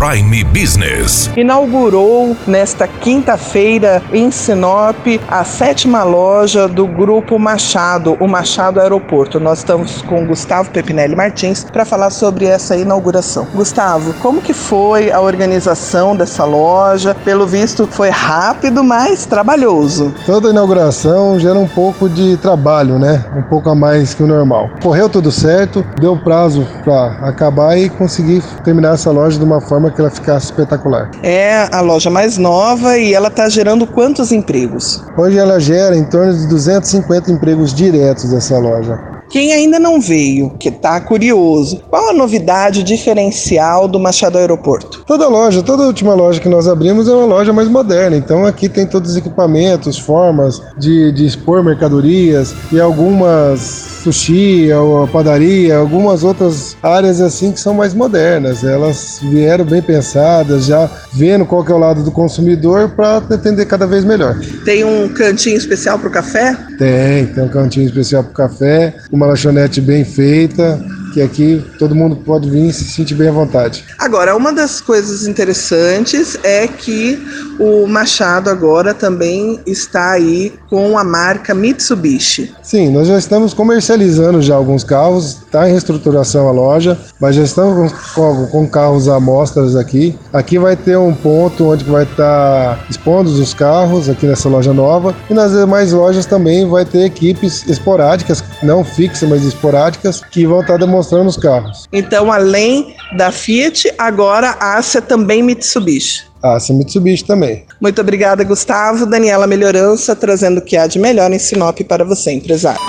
Prime Business. Inaugurou nesta quinta-feira em Sinop a sétima loja do Grupo Machado, o Machado Aeroporto. Nós estamos com Gustavo Pepinelli Martins para falar sobre essa inauguração. Gustavo, como que foi a organização dessa loja? Pelo visto foi rápido, mas trabalhoso. Toda inauguração gera um pouco de trabalho, né? Um pouco a mais que o normal. Correu tudo certo, deu prazo para acabar e conseguir terminar essa loja de uma forma que ela ficasse espetacular. É a loja mais nova e ela está gerando quantos empregos? Hoje ela gera em torno de 250 empregos diretos dessa loja. Quem ainda não veio, que está curioso, qual a novidade diferencial do Machado Aeroporto? Toda loja, toda última loja que nós abrimos é uma loja mais moderna. Então aqui tem todos os equipamentos, formas de, de expor mercadorias e algumas sushi, a padaria, algumas outras áreas assim que são mais modernas. Elas vieram bem pensadas, já vendo qual que é o lado do consumidor para atender cada vez melhor. Tem um cantinho especial para o café? Tem, tem um cantinho especial para o café, uma lanchonete bem feita que aqui todo mundo pode vir e se sentir bem à vontade. Agora, uma das coisas interessantes é que o Machado agora também está aí com a marca Mitsubishi. Sim, nós já estamos comercializando já alguns carros, está em reestruturação a loja, mas já estamos com, com carros amostras aqui. Aqui vai ter um ponto onde vai estar tá expondo os carros aqui nessa loja nova e nas demais lojas também vai ter equipes esporádicas, não fixas, mas esporádicas, que vão estar tá demonstrando mostrando os carros. Então, além da Fiat, agora a Ásia também Mitsubishi. A Ásia Mitsubishi também. Muito obrigada, Gustavo. Daniela Melhorança, trazendo o que há de melhor em Sinop para você, empresário.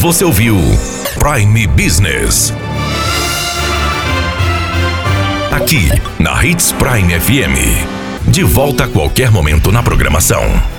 Você ouviu Prime Business. Aqui, na Hits Prime FM. De volta a qualquer momento na programação.